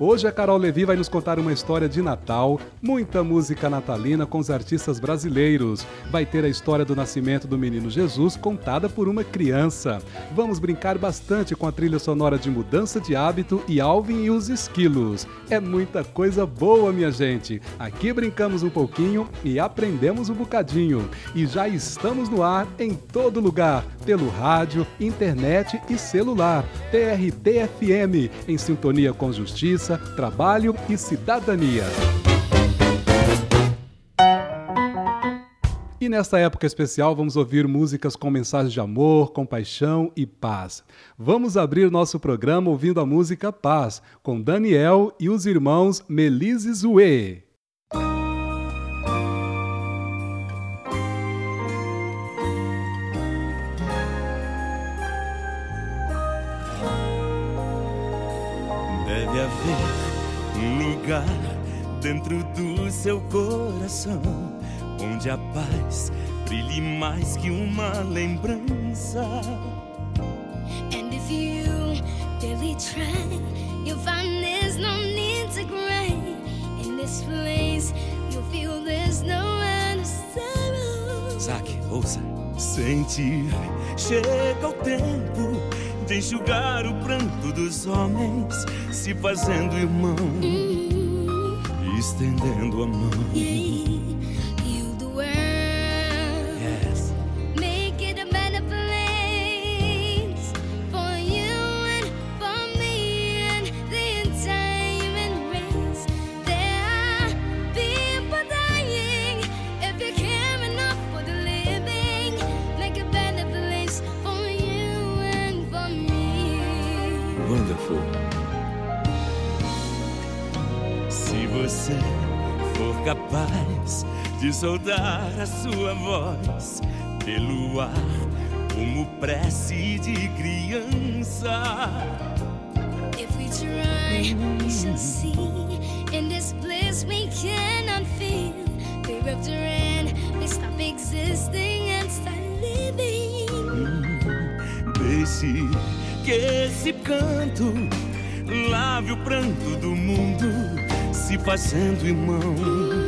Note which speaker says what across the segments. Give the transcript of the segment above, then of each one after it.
Speaker 1: Hoje a Carol Levi vai nos contar uma história de Natal, muita música natalina com os artistas brasileiros. Vai ter a história do nascimento do menino Jesus contada por uma criança. Vamos brincar bastante com a trilha sonora de Mudança de Hábito e Alvin e os Esquilos. É muita coisa boa, minha gente. Aqui brincamos um pouquinho e aprendemos um bocadinho. E já estamos no ar em todo lugar, pelo rádio, internet e celular. TRT-FM, em sintonia com justiça, trabalho e cidadania. E nesta época especial vamos ouvir músicas com mensagens de amor, compaixão e paz. Vamos abrir nosso programa ouvindo a música Paz, com Daniel e os irmãos Melise Zue.
Speaker 2: Lugar dentro do seu coração onde a paz brilhe mais que uma lembrança.
Speaker 3: And if you really try, you'll find there's no need to cry. In this place, you'll feel there's no end of sorrow.
Speaker 2: Zaque, ouça. Sentir, chega o tempo de enxugar o pranto dos homens, se fazendo irmão, estendendo a mão. Soltar a sua voz pelo ar, como prece de criança.
Speaker 3: If we try, we shall see. In this bliss we cannot feel. Fear of terrain, we stop existing and start living.
Speaker 2: Deixe que esse canto lave o pranto do mundo, se fazendo irmão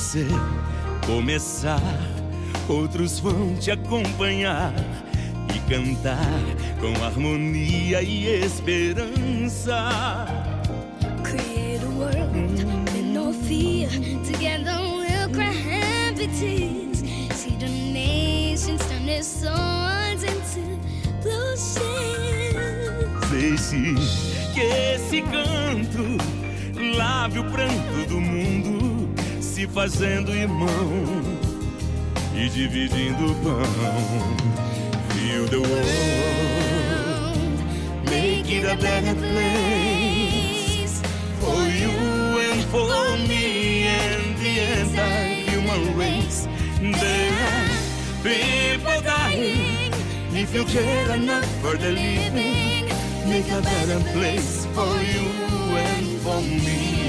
Speaker 2: Você começar, outros vão te acompanhar e cantar com harmonia e esperança.
Speaker 3: Create a world with no fear. Together we'll cry happy tears. See the nations turn their swords into bloodshed.
Speaker 2: Deixe que esse canto lave o pranto do mundo, se fazendo irmão e dividindo o pão. Feel the world, make it a better place for you and for me and the entire human There are people dying. If you care enough for the living, make a better place for you and for me.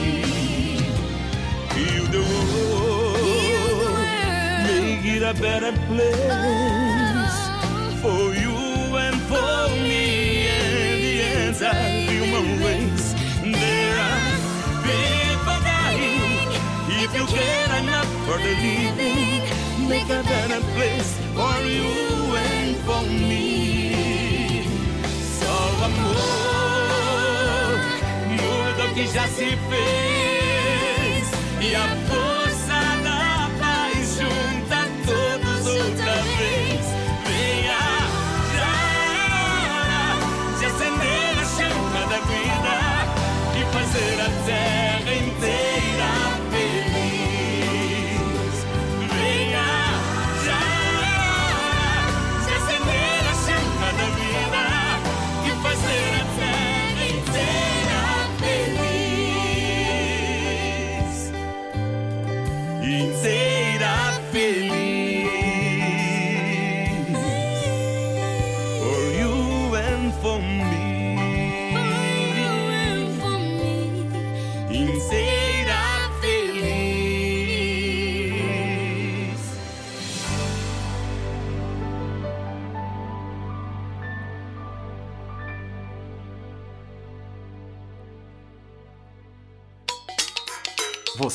Speaker 2: Make it a better place for you and for me. And the answer, human race. There are people dying. If you care enough for the living, make a better place for you and for me. Só o amor muda o que já se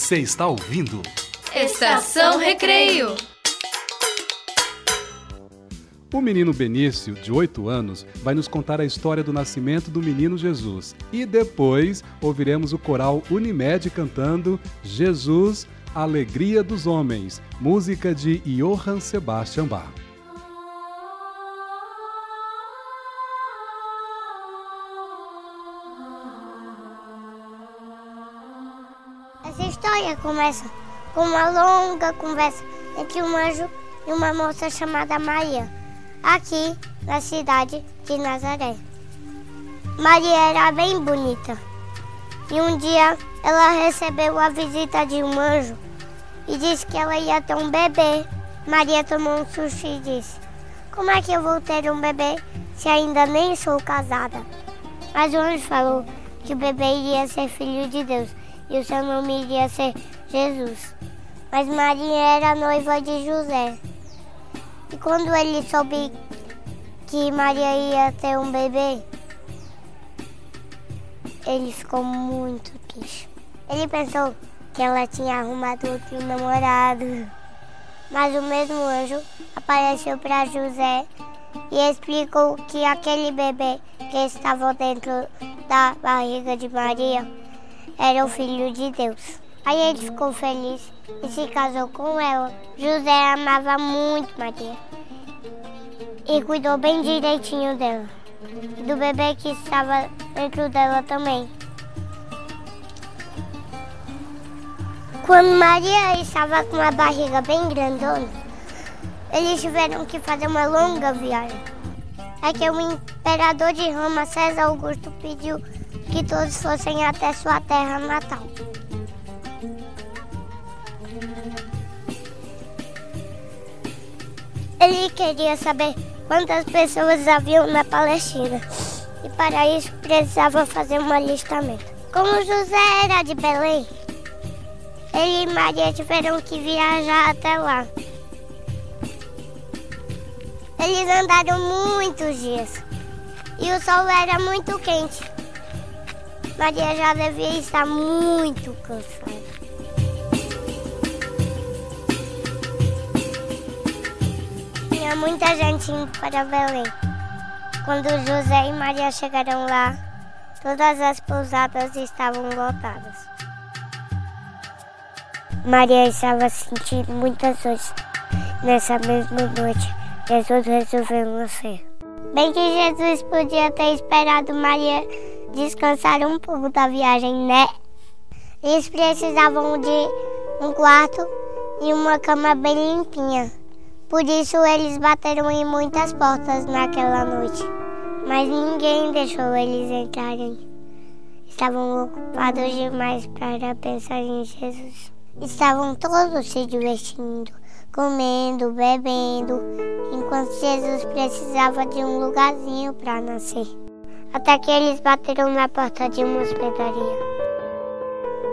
Speaker 1: Você está ouvindo?
Speaker 4: Estação Recreio.
Speaker 1: O menino Benício, de 8 anos, vai nos contar a história do nascimento do menino Jesus. E depois ouviremos o coral Unimed cantando Jesus, Alegria dos Homens, música de Johann Sebastian Bach.
Speaker 5: História começa com uma longa conversa entre um anjo e uma moça chamada Maria, aqui na cidade de Nazaré. Maria era bem bonita e um dia ela recebeu a visita de um anjo e disse que ela ia ter um bebê. Maria tomou um susto e disse: Como é que eu vou ter um bebê se ainda nem sou casada? Mas o anjo falou que o bebê iria ser filho de Deus e o seu nome iria ser Jesus. Mas Maria era noiva de José. E quando ele soube que Maria ia ter um bebê, ele ficou muito triste. Ele pensou que ela tinha arrumado outro namorado. Mas o mesmo anjo apareceu para José e explicou que aquele bebê que estava dentro da barriga de Maria era o filho de Deus. Aí ele ficou feliz e se casou com ela. José amava muito Maria e cuidou bem direitinho dela. Do bebê que estava dentro dela também. Quando Maria estava com uma barriga bem grandona, eles tiveram que fazer uma longa viagem. É que o imperador de Roma, César Augusto, pediu que todos fossem até sua terra natal. Ele queria saber quantas pessoas haviam na Palestina e para isso precisava fazer um alistamento. Como José era de Belém, ele e Maria tiveram que viajar até lá. Eles andaram muitos dias e o sol era muito quente. Maria já devia estar muito cansada. Tinha muita gente indo para Belém. Quando José e Maria chegaram lá, todas as pousadas estavam lotadas. Maria estava sentindo muitas dores. Nessa mesma noite, Jesus resolveu nascer. Bem que Jesus podia ter esperado Maria descansar um pouco da viagem, né? Eles precisavam de um quarto e uma cama bem limpinha. Por isso eles bateram em muitas portas naquela noite. Mas ninguém deixou eles entrarem. Estavam ocupados demais para pensar em Jesus. Estavam todos se divertindo, comendo, bebendo, enquanto Jesus precisava de um lugarzinho para nascer. Até que eles bateram na porta de uma hospedaria.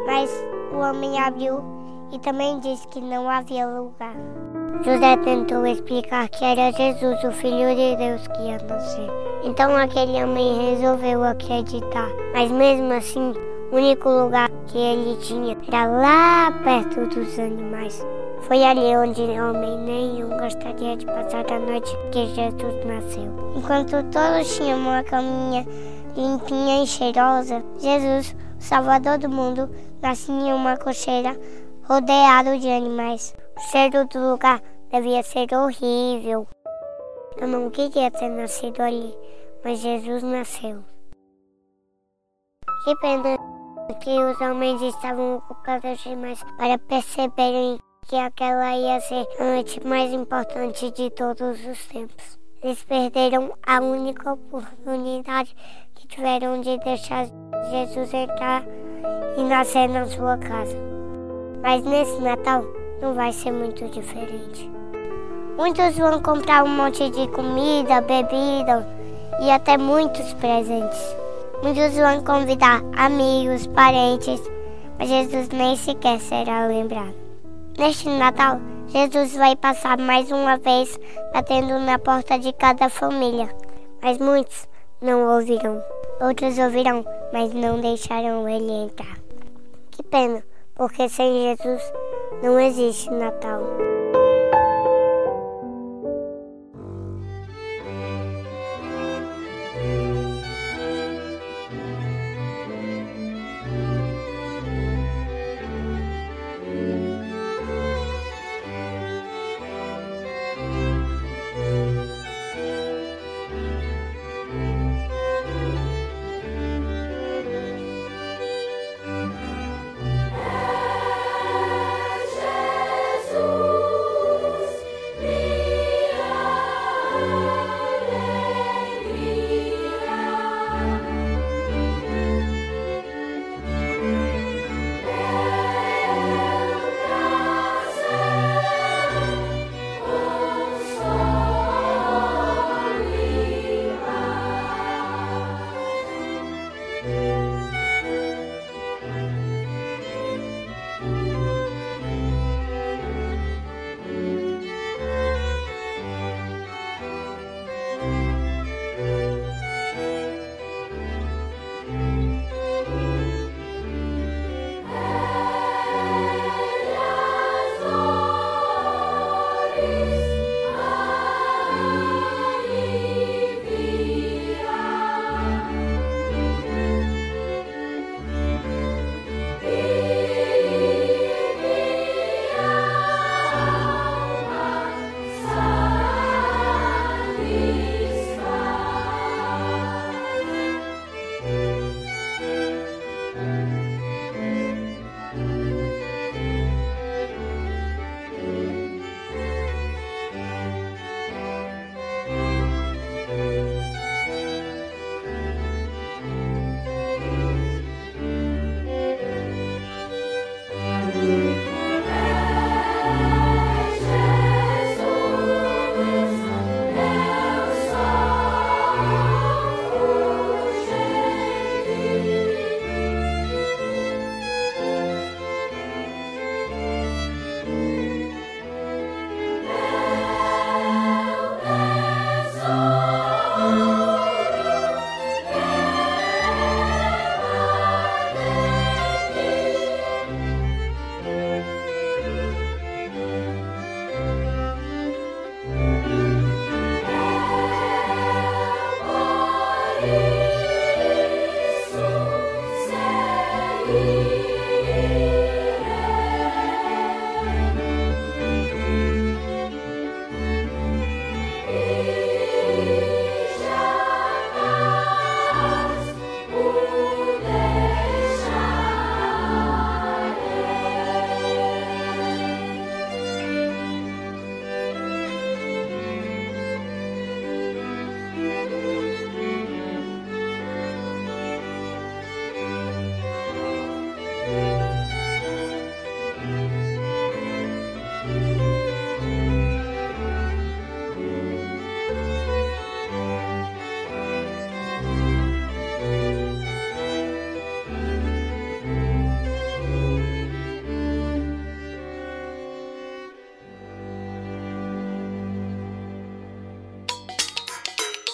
Speaker 5: Mas o homem abriu e também disse que não havia lugar. José tentou explicar que era Jesus, o Filho de Deus, que ia nascer. Então aquele homem resolveu acreditar, mas mesmo assim, o único lugar que ele tinha era lá perto dos animais. Foi ali onde homem nenhum gostaria de passar a noite que Jesus nasceu. Enquanto todos tinham uma caminha limpinha e cheirosa, Jesus, o Salvador do mundo, nascia em uma cocheira rodeado de animais. O cheiro do lugar devia ser horrível. Eu não queria ter nascido ali, mas Jesus nasceu. Que pena que os homens estavam ocupados demais para perceberem que aquela ia ser a noite mais importante de todos os tempos. Eles perderam a única oportunidade que tiveram de deixar Jesus entrar e nascer na sua casa. Mas nesse Natal não vai ser muito diferente. Muitos vão comprar um monte de comida, bebida e até muitos presentes. Muitos vão convidar amigos, parentes, mas Jesus nem sequer será lembrado. Neste Natal, Jesus vai passar mais uma vez batendo na porta de cada família, mas muitos não ouvirão. Outros ouvirão, mas não deixarão ele entrar. Que pena, porque sem Jesus não existe Natal.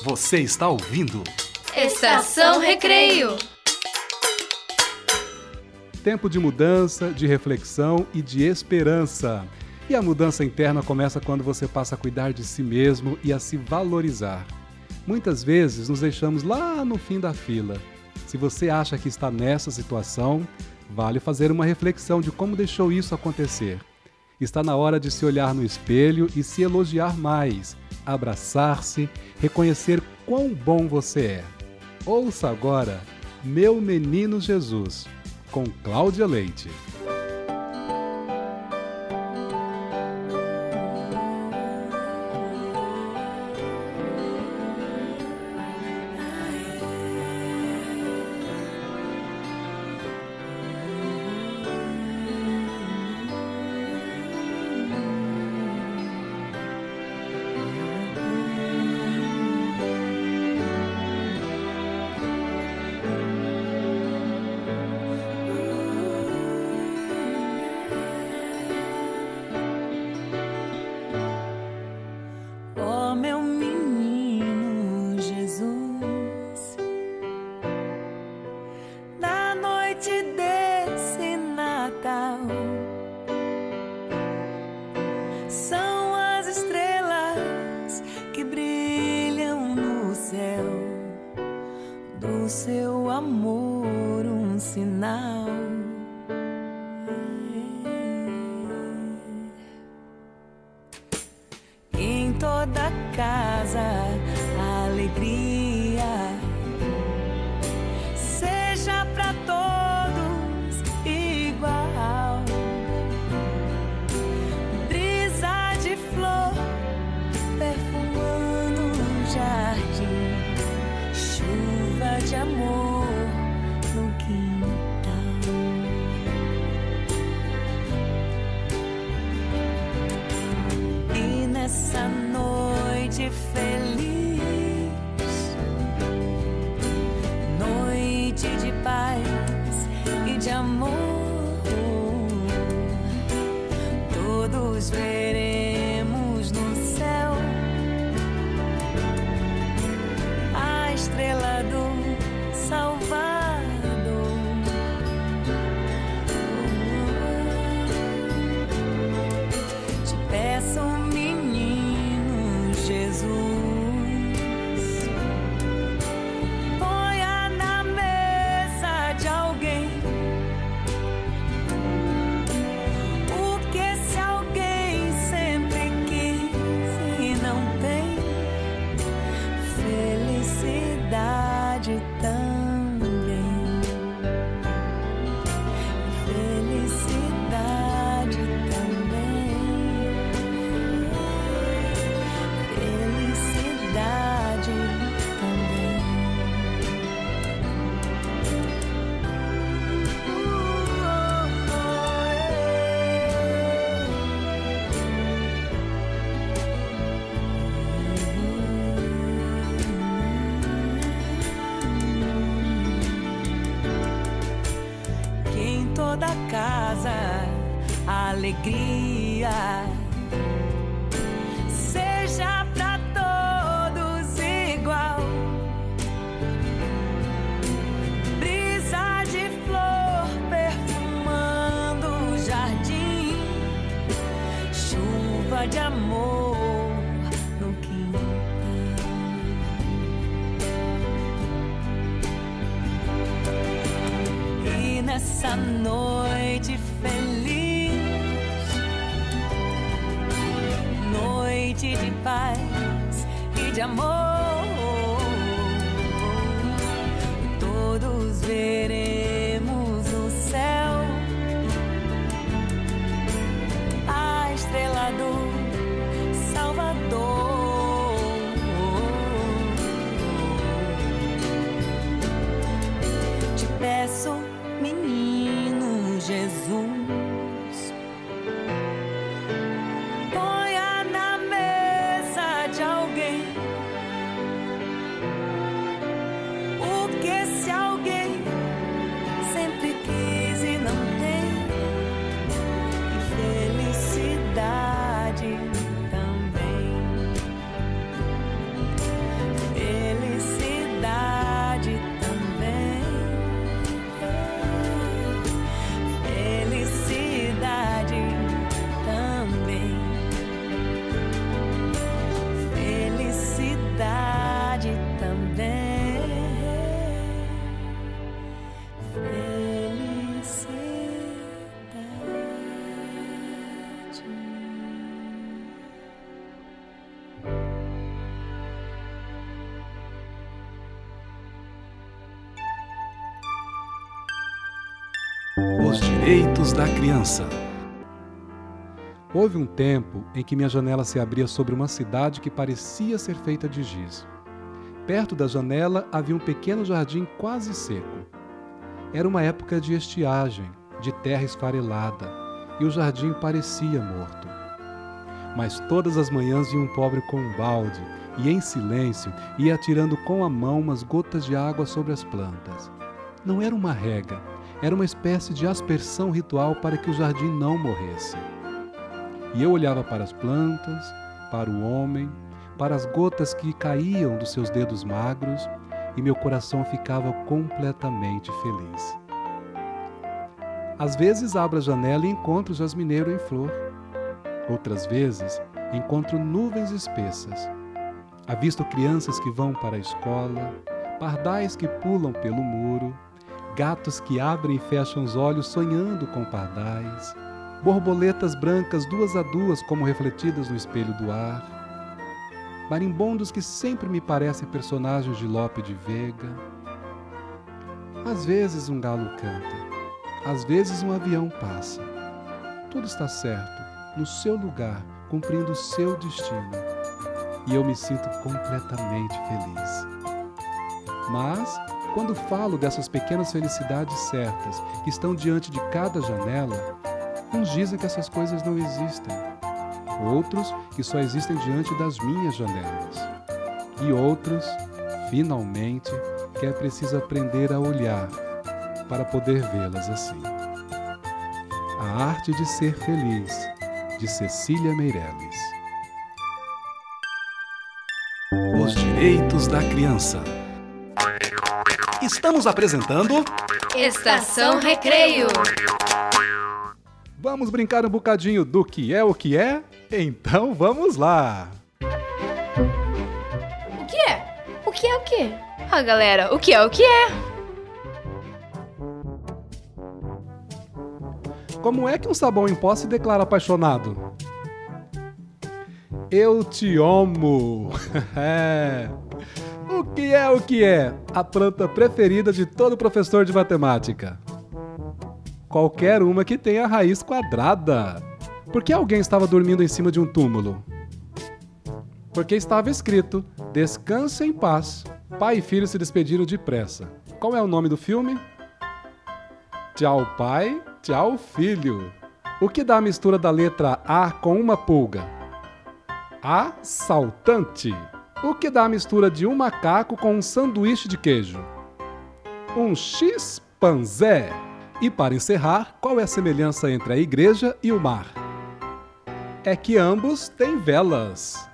Speaker 1: Você está ouvindo
Speaker 4: Estação Recreio.
Speaker 1: Tempo de mudança, de reflexão e de esperança. E a mudança interna começa quando você passa a cuidar de si mesmo e a se valorizar. Muitas vezes nos deixamos lá no fim da fila. Se você acha que está nessa situação, vale fazer uma reflexão de como deixou isso acontecer. Está na hora de se olhar no espelho e se elogiar mais, abraçar-se, reconhecer quão bom você é. Ouça agora Meu Menino Jesus, com Cláudia Leite.
Speaker 6: Amor um sinal. Casa alegria amor,
Speaker 1: direitos da criança. Houve um tempo em que minha janela se abria sobre uma cidade que parecia ser feita de giz. Perto da janela havia um pequeno jardim quase seco. Era uma época de estiagem, de terra esfarelada, e o jardim parecia morto. Mas todas as manhãs vinha um pobre com um balde e, em silêncio, ia atirando com a mão umas gotas de água sobre as plantas. Não era uma rega, era uma espécie de aspersão ritual para que o jardim não morresse. E eu olhava para as plantas, para o homem, para as gotas que caíam dos seus dedos magros e meu coração ficava completamente feliz. Às vezes abro a janela e encontro o jasmineiro em flor. Outras vezes encontro nuvens espessas. Avisto crianças que vão para a escola, pardais que pulam pelo muro, gatos que abrem e fecham os olhos sonhando com pardais, borboletas brancas duas a duas como refletidas no espelho do ar, marimbondos que sempre me parecem personagens de Lope de Vega. Às vezes um galo canta, às vezes um avião passa. Tudo está certo, no seu lugar, cumprindo o seu destino. E eu me sinto completamente feliz. Mas, quando falo dessas pequenas felicidades certas que estão diante de cada janela, uns dizem que essas coisas não existem. Outros que só existem diante das minhas janelas. E outros, finalmente, que é preciso aprender a olhar para poder vê-las assim. A Arte de Ser Feliz, de Cecília Meirelles. Os Direitos da Criança. Estamos apresentando.
Speaker 4: Estação Recreio.
Speaker 1: Vamos brincar um bocadinho do que é o que é? Então vamos lá!
Speaker 4: O que é? O que é o que? Ah, galera, o que é o que é?
Speaker 1: Como é que um sabão em pó se declara apaixonado? Eu te amo! é. O que é o que é? A planta preferida de todo professor de matemática. Qualquer uma que tenha raiz quadrada. Por que alguém estava dormindo em cima de um túmulo? Porque estava escrito: Descanse em paz. Pai e filho se despediram depressa. Qual é o nome do filme? Tchau, pai. Tchau, filho. O que dá a mistura da letra A com uma pulga? Assaltante. O que dá a mistura de um macaco com um sanduíche de queijo? Um X-panzé. E para encerrar, qual é a semelhança entre a igreja e o mar? É que ambos têm velas.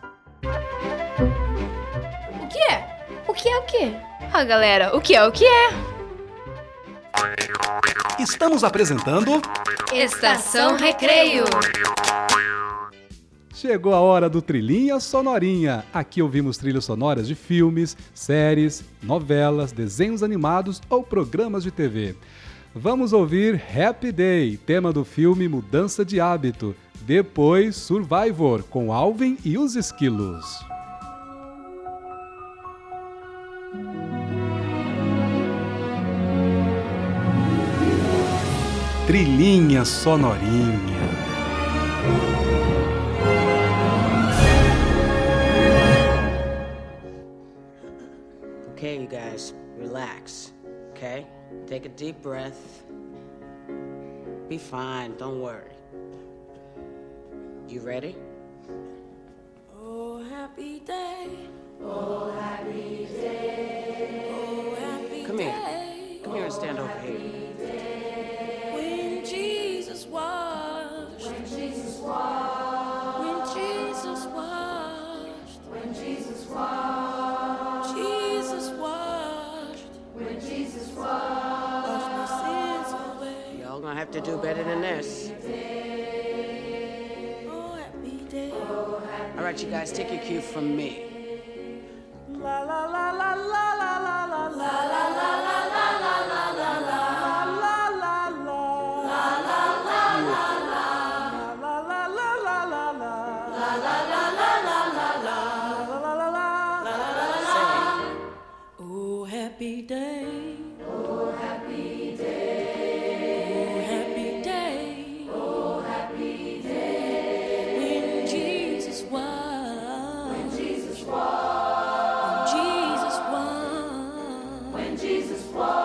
Speaker 4: O que é? O que é o que? Ah, galera, o que é o que é?
Speaker 1: Estamos apresentando.
Speaker 4: Estação Recreio.
Speaker 1: Chegou a hora do Trilhinha Sonorinha. Aqui ouvimos trilhas sonoras de filmes, séries, novelas, desenhos animados ou programas de TV. Vamos ouvir Happy Day, tema do filme Mudança de Hábito. Depois, Survivor, com Alvin e os Esquilos. Trilhinha Sonorinha.
Speaker 7: Okay, you guys, relax. Okay? Take a deep breath. Be fine, don't worry. You ready?
Speaker 6: Oh, happy day. Oh, happy day. Oh, happy
Speaker 7: Come here.
Speaker 6: day.
Speaker 7: Come here and stand over here.
Speaker 6: When Jesus washed. When Jesus washed.
Speaker 7: Have to do better than this. All right, you guys, take your cue from me.
Speaker 6: La la la la la la la la la
Speaker 4: Whoa.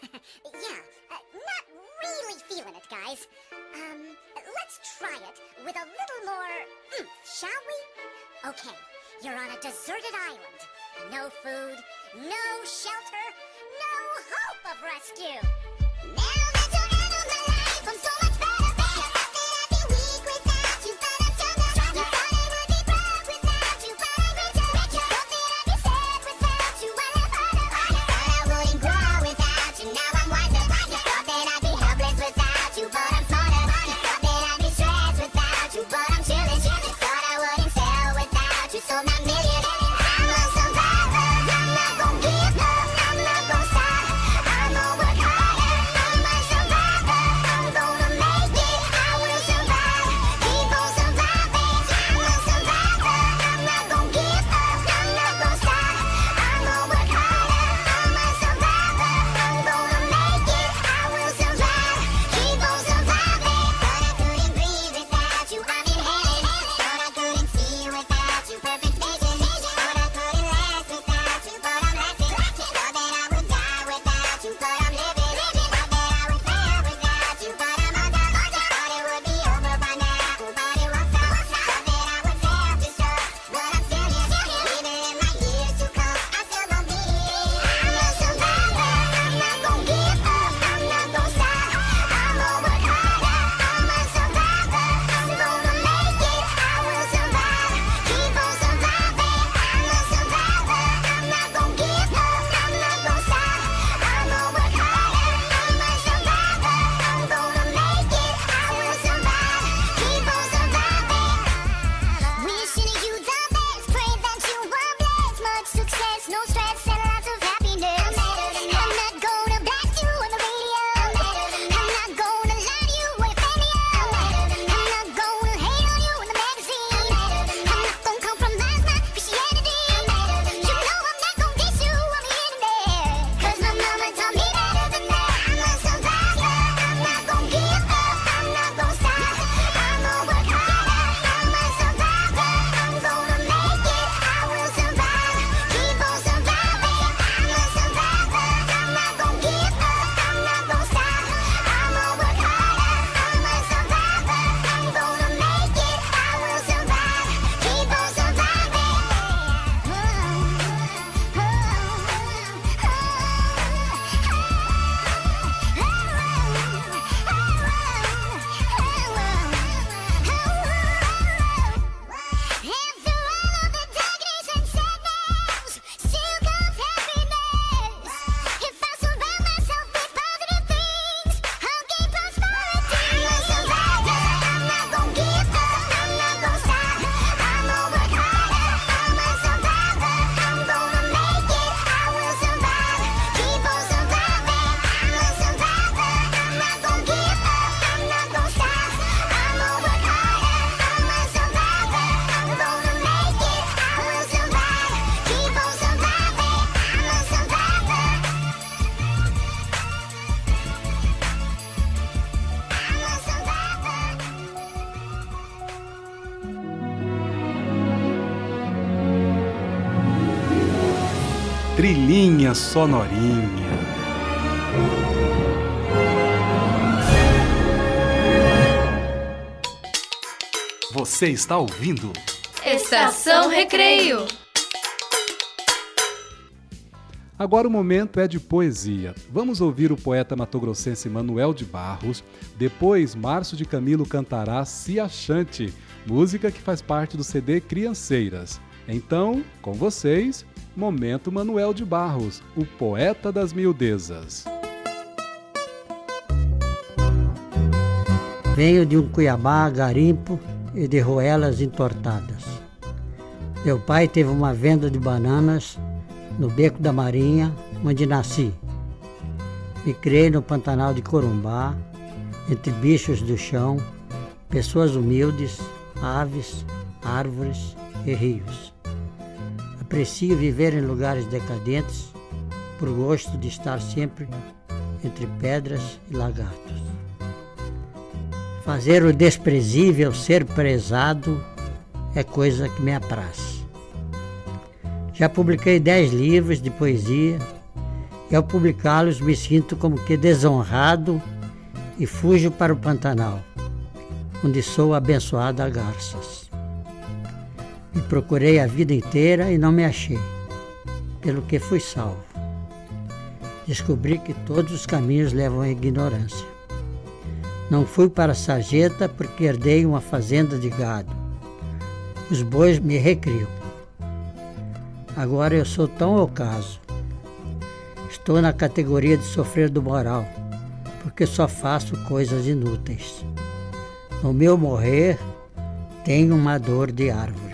Speaker 4: yeah, uh, not really feeling it, guys. Um, let's try it with a little more oomph, shall we? Okay, you're on a deserted island. No food, no shelter, no hope of rescue.
Speaker 8: Now
Speaker 1: trilhinha sonorinha. Você está ouvindo?
Speaker 9: Estação Recreio.
Speaker 1: Agora o momento é de poesia. Vamos ouvir o poeta matogrossense Manuel de Barros. Depois, Márcio de Camilo cantará Se Achante, música que faz parte do CD Crianceiras. Então, com vocês, Momento Manuel de Barros, o poeta das miudezas.
Speaker 10: Venho de um Cuiabá garimpo e de roelas entortadas. Meu pai teve uma venda de bananas no Beco da Marinha, onde nasci. Me criei no Pantanal de Corumbá, entre bichos do chão, pessoas humildes, aves, árvores e rios. Aprecio viver em lugares decadentes por gosto de estar sempre entre pedras e lagartos. Fazer o desprezível ser prezado é coisa que me apraz. Já publiquei dez livros de poesia e ao publicá-los me sinto como que desonrado e fujo para o Pantanal, onde sou abençoado a garças. Me procurei a vida inteira e não me achei, pelo que fui salvo. Descobri que todos os caminhos levam à ignorância. Não fui para a sarjeta porque herdei uma fazenda de gado. Os bois me recriam. Agora eu sou tão ocaso. Estou na categoria de sofrer do moral, porque só faço coisas inúteis. No meu morrer, tenho uma dor de árvore.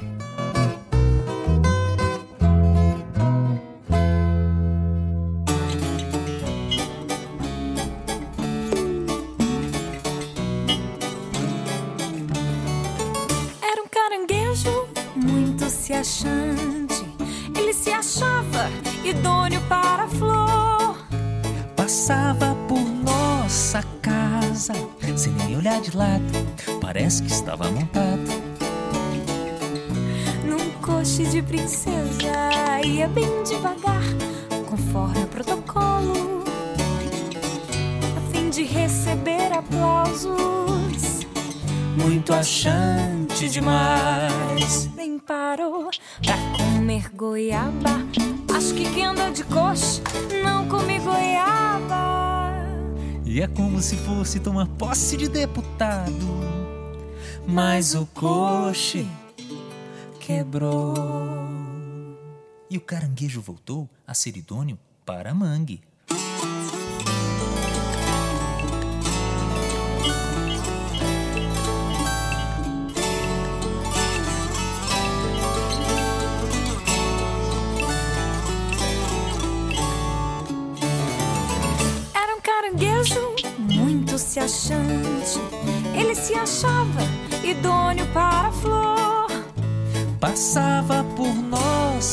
Speaker 11: Achante
Speaker 12: demais.
Speaker 11: Nem parou pra comer goiaba. Acho que quem anda de coxa não come goiaba.
Speaker 12: E é como se fosse tomar posse de deputado. Mas o coche quebrou. E o caranguejo voltou a ser idôneo para a mangue.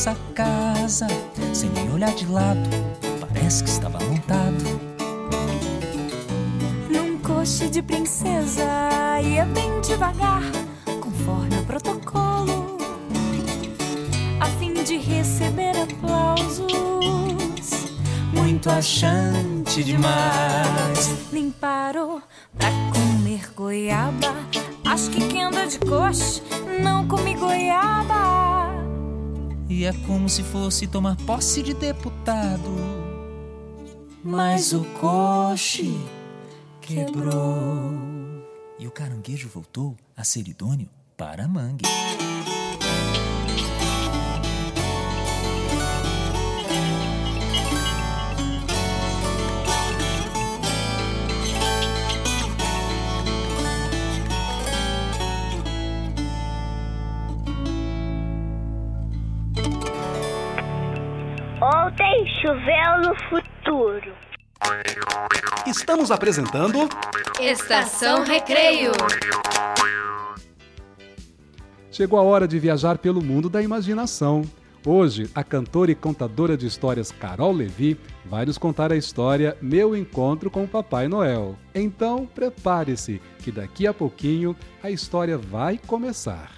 Speaker 12: Nossa casa, sem nem olhar de lado, parece que estava montado.
Speaker 11: Num coche de princesa, ia bem devagar, conforme o protocolo. A fim de receber aplausos.
Speaker 12: Muito achante demais.
Speaker 11: Nem parou pra comer goiaba. Acho que quem anda de coxa não come goiaba.
Speaker 12: E é como se fosse tomar posse de deputado. Mas o coche quebrou. E o caranguejo voltou a ser idôneo para a mangue.
Speaker 13: Futuro.
Speaker 1: Estamos apresentando
Speaker 4: Estação Recreio.
Speaker 1: Chegou a hora de viajar pelo mundo da imaginação. Hoje, a cantora e contadora de histórias Carol Levi vai nos contar a história Meu Encontro com o Papai Noel. Então, prepare-se, que daqui a pouquinho a história vai começar.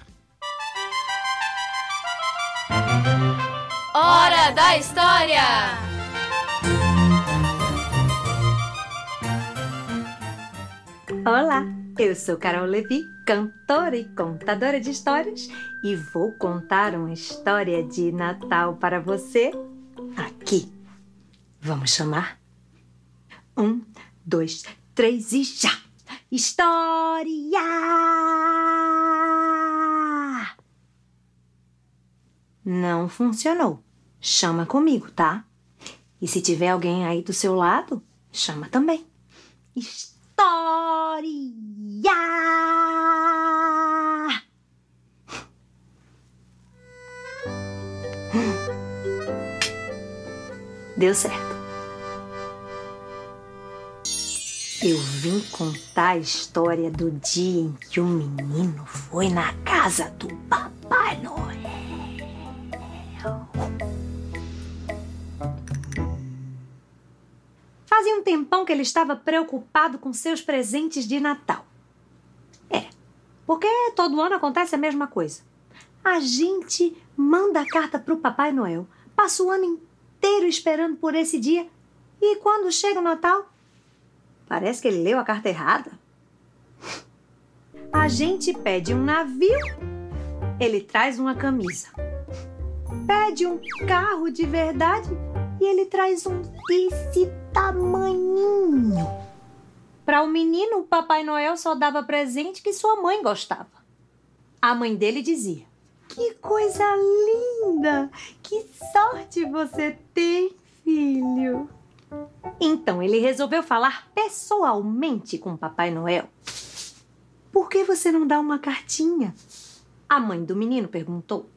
Speaker 4: Hora da História!
Speaker 14: Olá, eu sou Carol Levi, cantora e contadora de histórias, e vou contar uma história de Natal para você aqui. Vamos chamar? Um, dois, três e já! História! Não funcionou. Chama comigo, tá? E se tiver alguém aí do seu lado, chama também. História! Deu certo. Eu vim contar a história do dia em que o menino foi na casa do Papai Noel. Fazia um tempão que ele estava preocupado com seus presentes de Natal. É, porque todo ano acontece a mesma coisa. A gente manda a carta pro Papai Noel, passa o ano inteiro esperando por esse dia e quando chega o Natal, parece que ele leu a carta errada. A gente pede um navio, ele traz uma camisa. Pede um carro de verdade e ele traz um desse tamanhinho. Para o menino, o Papai Noel só dava presente que sua mãe gostava. A mãe dele dizia: Que coisa linda! Que sorte você tem, filho! Então ele resolveu falar pessoalmente com o Papai Noel. Por que você não dá uma cartinha? A mãe do menino perguntou.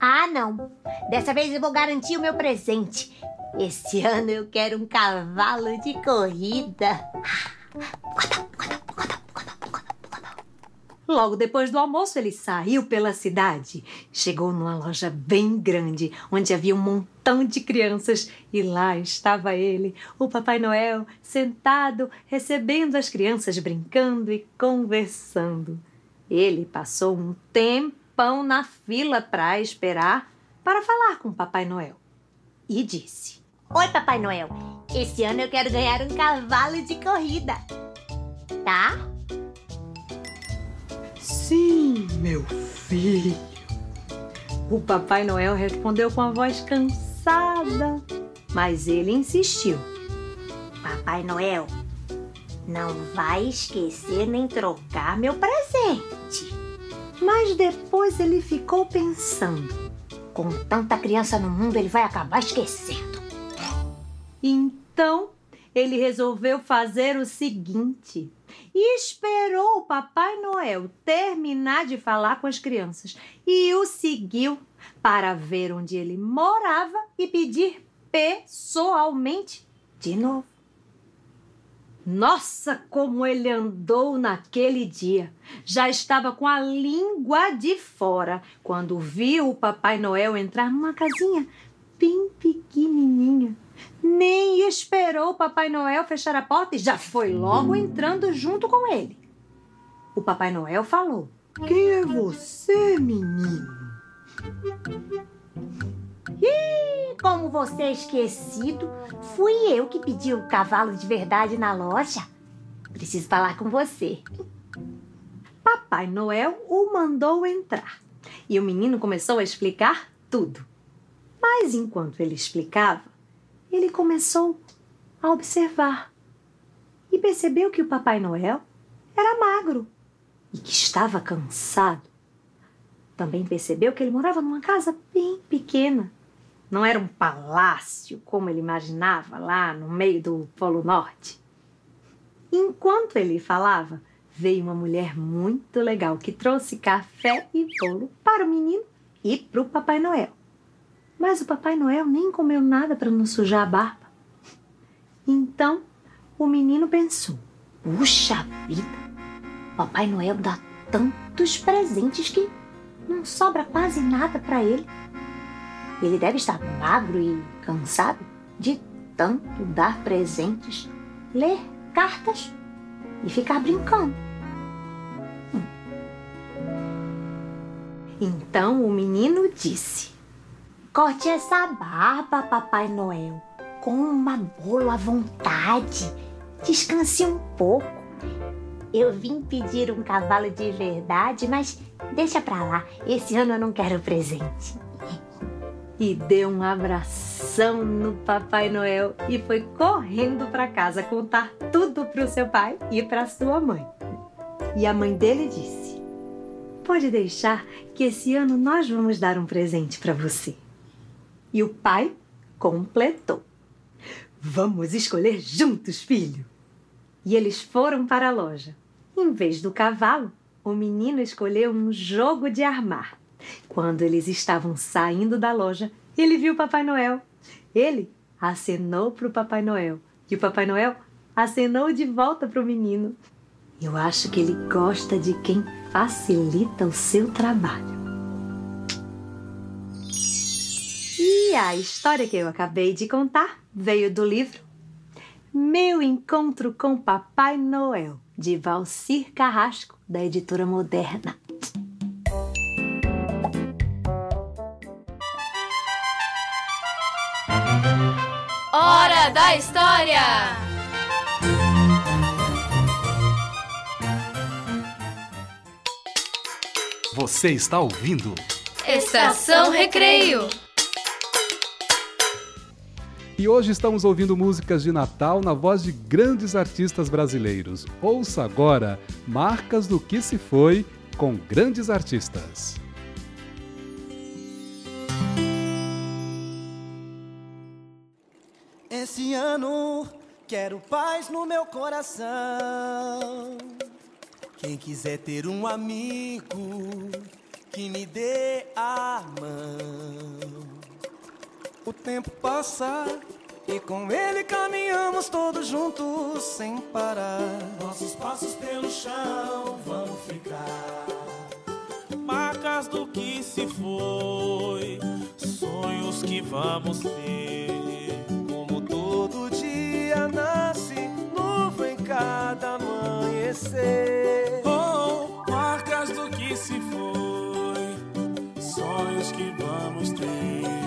Speaker 15: Ah, não. Dessa vez eu vou garantir o meu presente. Esse ano eu quero um cavalo de corrida.
Speaker 14: Logo depois do almoço, ele saiu pela cidade. Chegou numa loja bem grande, onde havia um montão de crianças. E lá estava ele, o Papai Noel, sentado, recebendo as crianças, brincando e conversando. Ele passou um tempão na fila para esperar para falar com o Papai Noel. E disse:
Speaker 15: Oi, Papai Noel. Esse ano eu quero ganhar um cavalo de corrida. Tá?
Speaker 14: Sim, meu filho. O Papai Noel respondeu com a voz cansada, mas ele insistiu.
Speaker 15: Papai Noel, não vai esquecer nem trocar meu presente.
Speaker 14: Mas depois ele ficou pensando.
Speaker 15: Com tanta criança no mundo, ele vai acabar esquecendo.
Speaker 14: Então ele resolveu fazer o seguinte: e esperou o Papai Noel terminar de falar com as crianças e o seguiu para ver onde ele morava e pedir pessoalmente de novo. Nossa, como ele andou naquele dia! Já estava com a língua de fora quando viu o Papai Noel entrar numa casinha bem pequenininha. Nem esperou o Papai Noel fechar a porta e já foi logo entrando junto com ele. O Papai Noel falou: Quem é você, menino?
Speaker 15: Ih, como você é esquecido, fui eu que pedi o cavalo de verdade na loja. Preciso falar com você.
Speaker 14: Papai Noel o mandou entrar e o menino começou a explicar tudo. Mas enquanto ele explicava, ele começou a observar e percebeu que o Papai Noel era magro e que estava cansado. Também percebeu que ele morava numa casa bem pequena. Não era um palácio como ele imaginava lá no meio do Polo Norte. Enquanto ele falava, veio uma mulher muito legal que trouxe café e bolo para o menino e para o Papai Noel. Mas o Papai Noel nem comeu nada para não sujar a barba. Então o menino pensou: Puxa vida, Papai Noel dá tantos presentes que não sobra quase nada para ele. Ele deve estar magro e cansado de tanto dar presentes, ler cartas e ficar brincando. Hum. Então o menino disse: Corte essa barba, Papai Noel. Coma bolo à vontade. Descanse um pouco. Eu vim pedir um cavalo de verdade, mas deixa pra lá. Esse ano eu não quero presente. E deu um abração no Papai Noel e foi correndo para casa contar tudo pro seu pai e para sua mãe. E a mãe dele disse: Pode deixar que esse ano nós vamos dar um presente para você. E o pai completou: Vamos escolher juntos, filho. E eles foram para a loja. Em vez do cavalo, o menino escolheu um jogo de armar. Quando eles estavam saindo da loja, ele viu o Papai Noel. Ele acenou para o Papai Noel e o Papai Noel acenou de volta pro menino. Eu acho que ele gosta de quem facilita o seu trabalho. E a história que eu acabei de contar veio do livro Meu Encontro com Papai Noel, de Valcir Carrasco, da editora Moderna.
Speaker 4: Hora da História!
Speaker 1: Você está ouvindo?
Speaker 4: Estação Recreio.
Speaker 1: E hoje estamos ouvindo músicas de Natal na voz de grandes artistas brasileiros. Ouça agora Marcas do que se foi com grandes artistas.
Speaker 16: Esse ano quero paz no meu coração. Quem quiser ter um amigo que me dê a mão. O tempo passa e com ele caminhamos todos juntos sem parar. Nossos passos pelo chão vão ficar.
Speaker 17: Marcas do que se foi, sonhos que vamos ter.
Speaker 16: Como todo dia nasce nuvem cada amanhecer.
Speaker 17: Oh, marcas do que se foi, sonhos que vamos ter.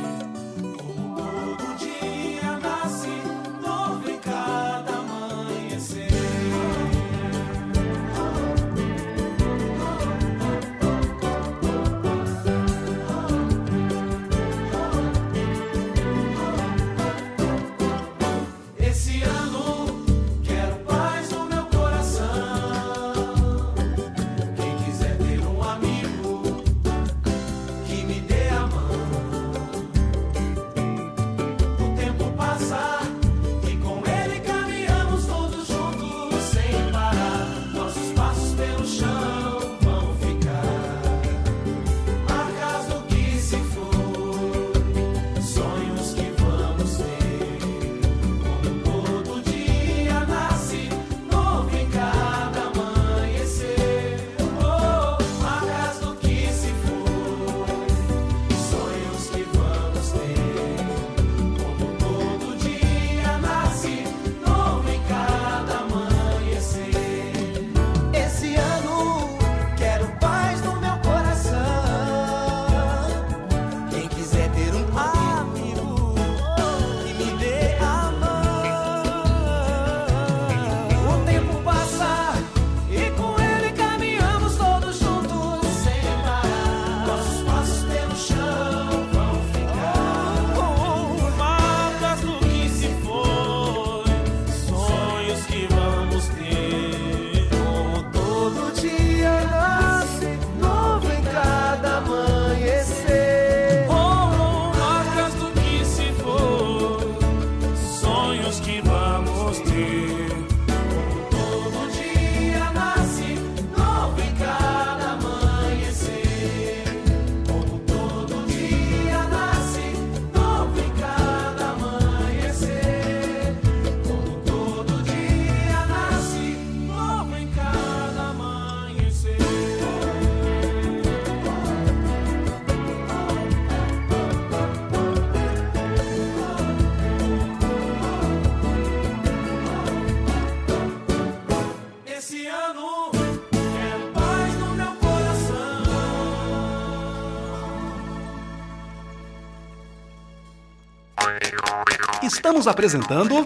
Speaker 1: Estamos apresentando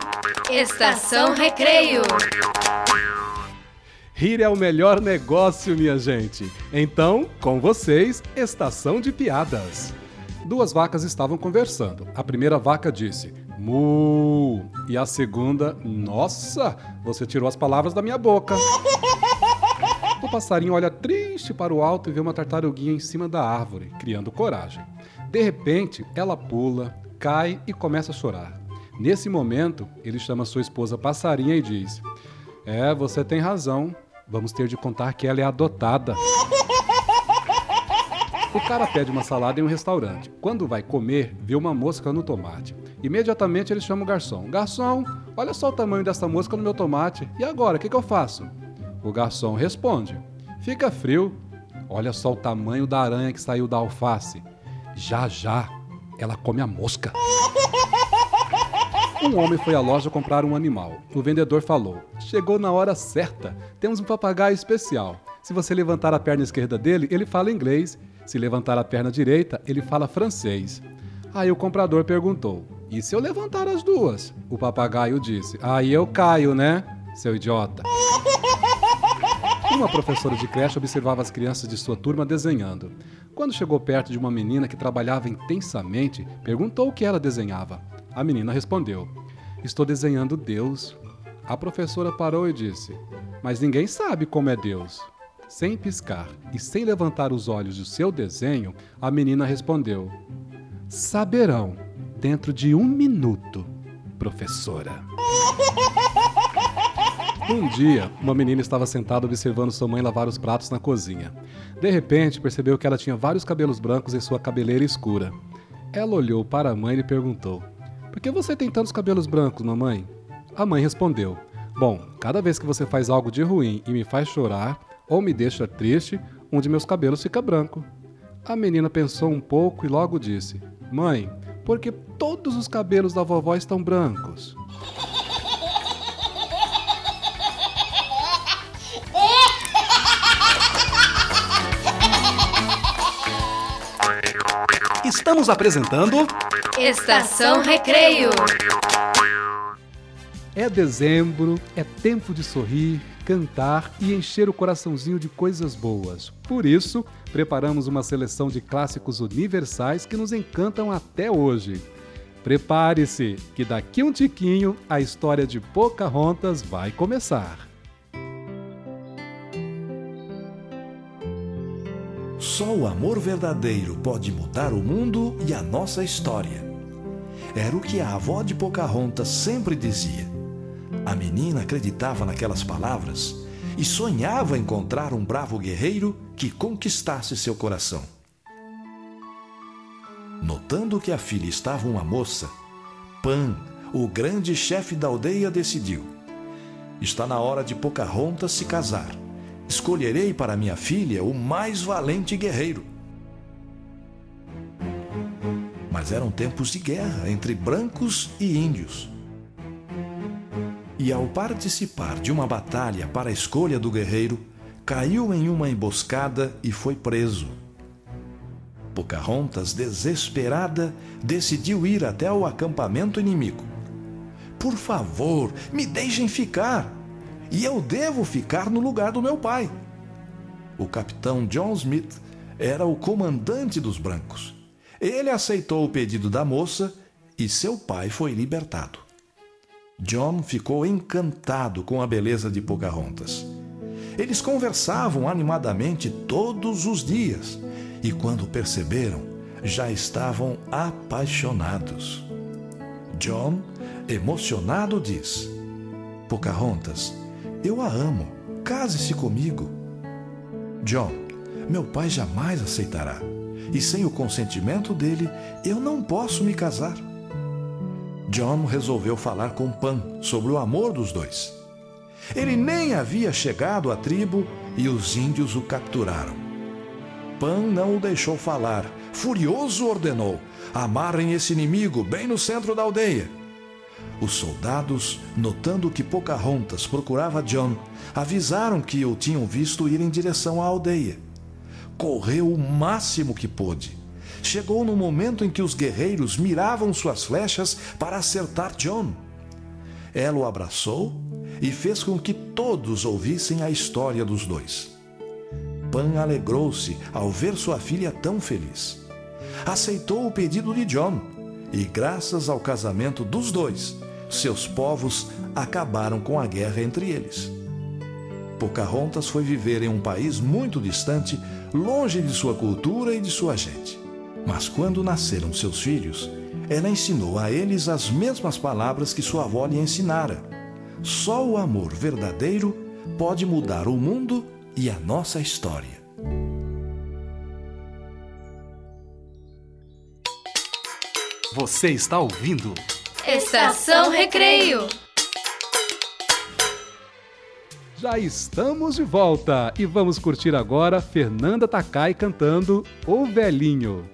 Speaker 4: Estação Recreio.
Speaker 1: Rir é o melhor negócio, minha gente. Então, com vocês, Estação de Piadas. Duas vacas estavam conversando. A primeira vaca disse: Mu. E a segunda: Nossa, você tirou as palavras da minha boca. O passarinho olha triste para o alto e vê uma tartaruguinha em cima da árvore, criando coragem. De repente, ela pula, cai e começa a chorar. Nesse momento, ele chama sua esposa passarinha e diz: É, você tem razão. Vamos ter de contar que ela é adotada. O cara pede uma salada em um restaurante. Quando vai comer, vê uma mosca no tomate. Imediatamente ele chama o garçom. Garçom, Olha só o tamanho dessa mosca no meu tomate. E agora, o que, que eu faço? O garçom responde: Fica frio. Olha só o tamanho da aranha que saiu da alface. Já já ela come a mosca. Um homem foi à loja comprar um animal. O vendedor falou: Chegou na hora certa. Temos um papagaio especial. Se você levantar a perna esquerda dele, ele fala inglês. Se levantar a perna direita, ele fala francês. Aí o comprador perguntou: E se eu levantar as duas? O papagaio disse: Aí eu caio, né, seu idiota? Uma professora de creche observava as crianças de sua turma desenhando. Quando chegou perto de uma menina que trabalhava intensamente, perguntou o que ela desenhava. A menina respondeu: Estou desenhando Deus. A professora parou e disse: Mas ninguém sabe como é Deus. Sem piscar e sem levantar os olhos do seu desenho, a menina respondeu: Saberão dentro de um minuto, professora. Um dia, uma menina estava sentada observando sua mãe lavar os pratos na cozinha. De repente, percebeu que ela tinha vários cabelos brancos em sua cabeleira escura. Ela olhou para a mãe e perguntou: Por que você tem tantos cabelos brancos, mamãe? A mãe respondeu: Bom, cada vez que você faz algo de ruim e me faz chorar ou me deixa triste, um de meus cabelos fica branco. A menina pensou um pouco e logo disse: Mãe, porque todos os cabelos da vovó estão brancos. Estamos apresentando
Speaker 4: Estação Recreio.
Speaker 1: É dezembro, é tempo de sorrir, cantar e encher o coraçãozinho de coisas boas. Por isso, preparamos uma seleção de clássicos universais que nos encantam até hoje. Prepare-se, que daqui um tiquinho a história de Pocahontas vai começar.
Speaker 18: Só o amor verdadeiro pode mudar o mundo e a nossa história. Era o que a avó de Pocahontas sempre dizia. A menina acreditava naquelas palavras e sonhava encontrar um bravo guerreiro que conquistasse seu coração. Notando que a filha estava uma moça, Pan, o grande chefe da aldeia, decidiu: Está na hora de Pocahontas se casar. Escolherei para minha filha o mais valente guerreiro. Mas eram tempos de guerra entre brancos e índios. E ao participar de uma batalha para a escolha do guerreiro, caiu em uma emboscada e foi preso. Pocahontas, desesperada, decidiu ir até o acampamento inimigo. Por favor, me deixem ficar, e eu devo ficar no lugar do meu pai. O capitão John Smith era o comandante dos brancos. Ele aceitou o pedido da moça e seu pai foi libertado. John ficou encantado com a beleza de Pocahontas. Eles conversavam animadamente todos os dias e, quando perceberam, já estavam apaixonados. John, emocionado, diz: Pocahontas, eu a amo, case-se comigo. John, meu pai jamais aceitará, e sem o consentimento dele, eu não posso me casar. John resolveu falar com Pan sobre o amor dos dois. Ele nem havia chegado à tribo e os índios o capturaram. Pan não o deixou falar. Furioso ordenou: amarrem esse inimigo bem no centro da aldeia. Os soldados, notando que Pocahontas procurava John, avisaram que o tinham visto ir em direção à aldeia. Correu o máximo que pôde. Chegou no momento em que os guerreiros miravam suas flechas para acertar John. Ela o abraçou e fez com que todos ouvissem a história dos dois. Pan alegrou-se ao ver sua filha tão feliz. Aceitou o pedido de John e, graças ao casamento dos dois, seus povos acabaram com a guerra entre eles. Pocahontas foi viver em um país muito distante, longe de sua cultura e de sua gente. Mas quando nasceram seus filhos, ela ensinou a eles as mesmas palavras que sua avó lhe ensinara. Só o amor verdadeiro pode mudar o mundo e a nossa história.
Speaker 1: Você está ouvindo?
Speaker 4: Estação Recreio.
Speaker 1: Já estamos de volta e vamos curtir agora Fernanda Takai cantando O Velhinho.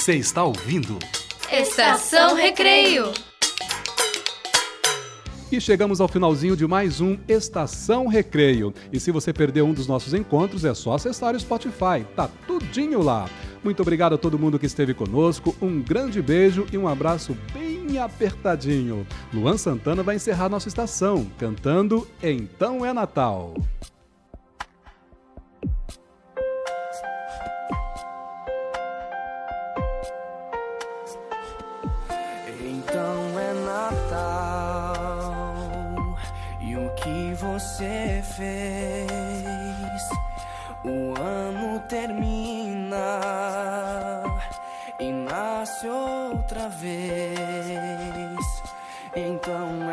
Speaker 1: Você está ouvindo?
Speaker 4: Estação Recreio.
Speaker 1: E chegamos ao finalzinho de mais um Estação Recreio. E se você perdeu um dos nossos encontros, é só acessar o Spotify. Tá tudinho lá. Muito obrigado a todo mundo que esteve conosco. Um grande beijo e um abraço bem apertadinho. Luan Santana vai encerrar nossa estação cantando Então é Natal.
Speaker 19: Você fez? O ano termina e nasce outra vez. Então